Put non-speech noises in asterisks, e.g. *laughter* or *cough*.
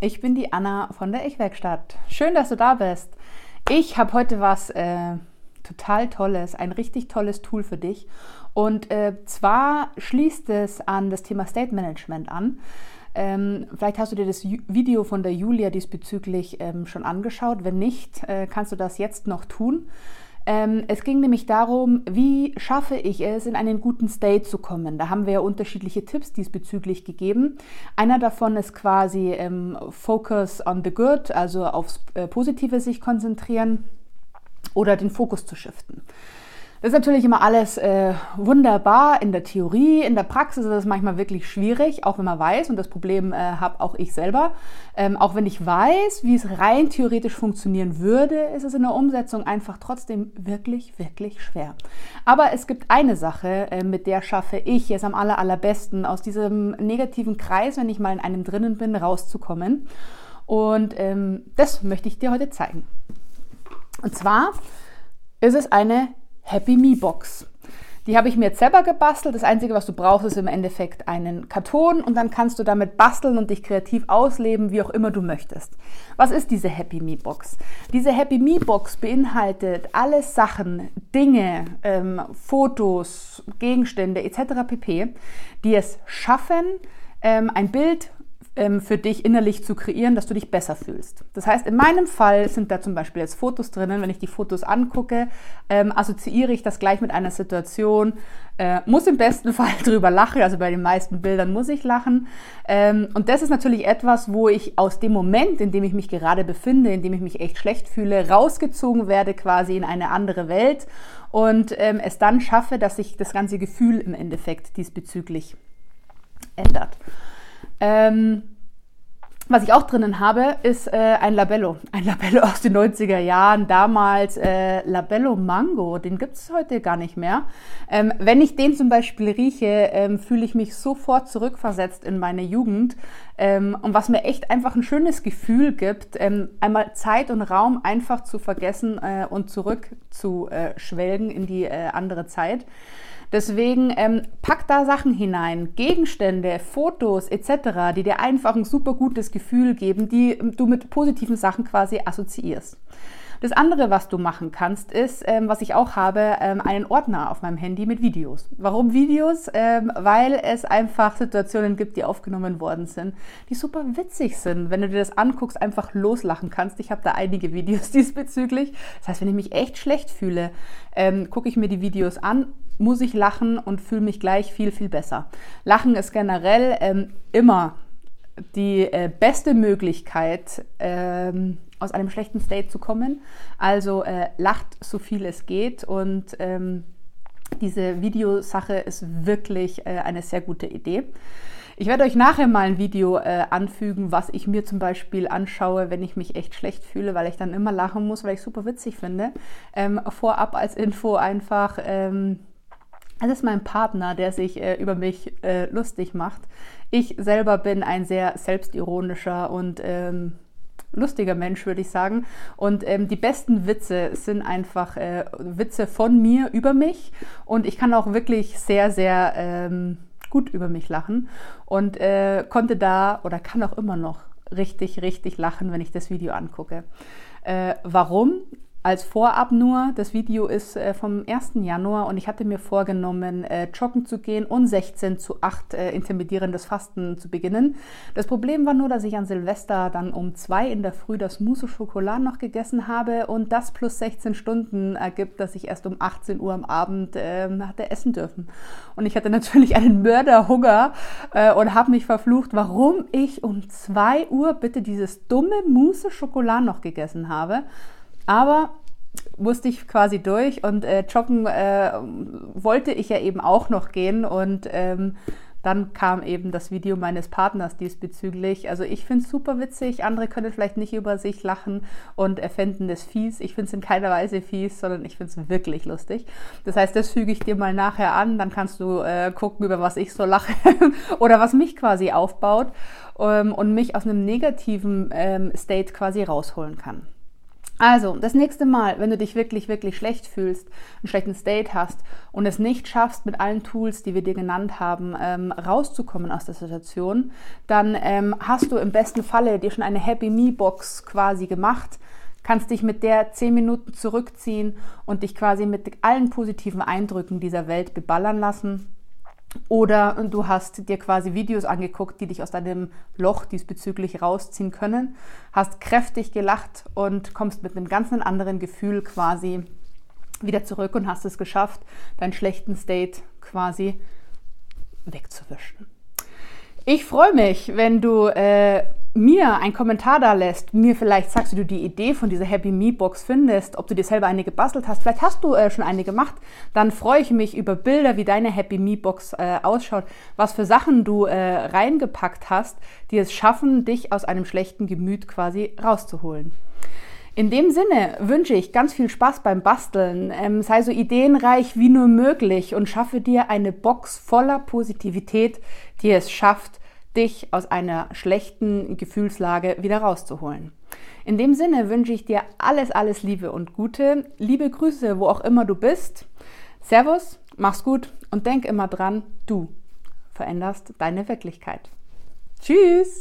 ich bin die Anna von der Ich-Werkstatt. Schön, dass du da bist. Ich habe heute was äh, total Tolles, ein richtig tolles Tool für dich. Und äh, zwar schließt es an das Thema State Management an. Ähm, vielleicht hast du dir das Video von der Julia diesbezüglich ähm, schon angeschaut. Wenn nicht, äh, kannst du das jetzt noch tun. Ähm, es ging nämlich darum, wie schaffe ich es, in einen guten State zu kommen. Da haben wir ja unterschiedliche Tipps diesbezüglich gegeben. Einer davon ist quasi ähm, Focus on the Good, also aufs äh, Positive sich konzentrieren oder den Fokus zu shiften. Das ist natürlich immer alles äh, wunderbar in der Theorie, in der Praxis ist es manchmal wirklich schwierig, auch wenn man weiß, und das Problem äh, habe auch ich selber, ähm, auch wenn ich weiß, wie es rein theoretisch funktionieren würde, ist es in der Umsetzung einfach trotzdem wirklich, wirklich schwer. Aber es gibt eine Sache, äh, mit der schaffe ich es am aller, allerbesten, aus diesem negativen Kreis, wenn ich mal in einem drinnen bin, rauszukommen. Und ähm, das möchte ich dir heute zeigen. Und zwar ist es eine Happy Me Box. Die habe ich mir jetzt selber gebastelt. Das Einzige, was du brauchst, ist im Endeffekt einen Karton und dann kannst du damit basteln und dich kreativ ausleben, wie auch immer du möchtest. Was ist diese Happy Me Box? Diese Happy Me Box beinhaltet alle Sachen, Dinge, ähm, Fotos, Gegenstände etc. pp, die es schaffen, ähm, ein Bild ähm, für dich innerlich zu kreieren, dass du dich besser fühlst. Das heißt, in meinem Fall sind da zum Beispiel jetzt Fotos drinnen. Wenn ich die Fotos angucke, ähm, assoziiere ich das gleich mit einer Situation, äh, muss im besten *laughs* Fall drüber lachen, also bei den meisten Bildern muss ich lachen. Ähm, und das ist natürlich etwas, wo ich aus dem Moment, in dem ich mich gerade befinde, in dem ich mich echt schlecht fühle, rausgezogen werde quasi in eine andere Welt und ähm, es dann schaffe, dass sich das ganze Gefühl im Endeffekt diesbezüglich ändert. Ähm, was ich auch drinnen habe, ist äh, ein Labello. Ein Labello aus den 90er Jahren, damals äh, Labello Mango. Den gibt es heute gar nicht mehr. Ähm, wenn ich den zum Beispiel rieche, ähm, fühle ich mich sofort zurückversetzt in meine Jugend. Ähm, und was mir echt einfach ein schönes Gefühl gibt, ähm, einmal Zeit und Raum einfach zu vergessen äh, und zurückzuschwelgen in die äh, andere Zeit. Deswegen ähm, pack da Sachen hinein, Gegenstände, Fotos etc., die dir einfach ein super gutes Gefühl geben, die du mit positiven Sachen quasi assoziierst. Das andere, was du machen kannst, ist, ähm, was ich auch habe, ähm, einen Ordner auf meinem Handy mit Videos. Warum Videos? Ähm, weil es einfach Situationen gibt, die aufgenommen worden sind, die super witzig sind. Wenn du dir das anguckst, einfach loslachen kannst. Ich habe da einige Videos *laughs* diesbezüglich. Das heißt, wenn ich mich echt schlecht fühle, ähm, gucke ich mir die Videos an muss ich lachen und fühle mich gleich viel, viel besser. Lachen ist generell ähm, immer die äh, beste Möglichkeit, ähm, aus einem schlechten State zu kommen. Also äh, lacht so viel es geht und ähm, diese Videosache ist wirklich äh, eine sehr gute Idee. Ich werde euch nachher mal ein Video äh, anfügen, was ich mir zum Beispiel anschaue, wenn ich mich echt schlecht fühle, weil ich dann immer lachen muss, weil ich super witzig finde. Ähm, vorab als Info einfach. Ähm, es ist mein Partner, der sich äh, über mich äh, lustig macht. Ich selber bin ein sehr selbstironischer und ähm, lustiger Mensch, würde ich sagen. Und ähm, die besten Witze sind einfach äh, Witze von mir über mich. Und ich kann auch wirklich sehr, sehr ähm, gut über mich lachen. Und äh, konnte da oder kann auch immer noch richtig, richtig lachen, wenn ich das Video angucke. Äh, warum? Als Vorab nur, das Video ist äh, vom 1. Januar und ich hatte mir vorgenommen, äh, joggen zu gehen und 16 zu 8 äh, intermittierendes Fasten zu beginnen. Das Problem war nur, dass ich an Silvester dann um 2 in der Früh das Mousse Schokolade noch gegessen habe und das plus 16 Stunden ergibt, dass ich erst um 18 Uhr am Abend ähm, hatte essen dürfen. Und ich hatte natürlich einen Mörderhunger äh, und habe mich verflucht, warum ich um 2 Uhr bitte dieses dumme Mousse Schokolade noch gegessen habe. Aber musste ich quasi durch und äh, joggen äh, wollte ich ja eben auch noch gehen und ähm, dann kam eben das Video meines Partners diesbezüglich. Also ich finde es super witzig, andere können vielleicht nicht über sich lachen und erfänden das fies. Ich finde es in keiner Weise fies, sondern ich finde es wirklich lustig. Das heißt, das füge ich dir mal nachher an, dann kannst du äh, gucken, über was ich so lache *laughs* oder was mich quasi aufbaut ähm, und mich aus einem negativen ähm, State quasi rausholen kann. Also, das nächste Mal, wenn du dich wirklich, wirklich schlecht fühlst, einen schlechten State hast und es nicht schaffst, mit allen Tools, die wir dir genannt haben, ähm, rauszukommen aus der Situation, dann ähm, hast du im besten Falle dir schon eine Happy Me Box quasi gemacht, kannst dich mit der zehn Minuten zurückziehen und dich quasi mit allen positiven Eindrücken dieser Welt beballern lassen oder du hast dir quasi Videos angeguckt, die dich aus deinem Loch diesbezüglich rausziehen können, hast kräftig gelacht und kommst mit einem ganz anderen Gefühl quasi wieder zurück und hast es geschafft, deinen schlechten State quasi wegzuwischen. Ich freue mich, wenn du äh, mir einen Kommentar da lässt, mir vielleicht sagst, wie du die Idee von dieser Happy Me Box findest, ob du dir selber eine gebastelt hast, vielleicht hast du äh, schon eine gemacht, dann freue ich mich über Bilder, wie deine Happy Me Box äh, ausschaut, was für Sachen du äh, reingepackt hast, die es schaffen, dich aus einem schlechten Gemüt quasi rauszuholen. In dem Sinne wünsche ich ganz viel Spaß beim Basteln, ähm, sei so ideenreich wie nur möglich und schaffe dir eine Box voller Positivität, die es schafft, dich aus einer schlechten Gefühlslage wieder rauszuholen. In dem Sinne wünsche ich dir alles, alles Liebe und Gute. Liebe Grüße, wo auch immer du bist. Servus, mach's gut und denk immer dran, du veränderst deine Wirklichkeit. Tschüss!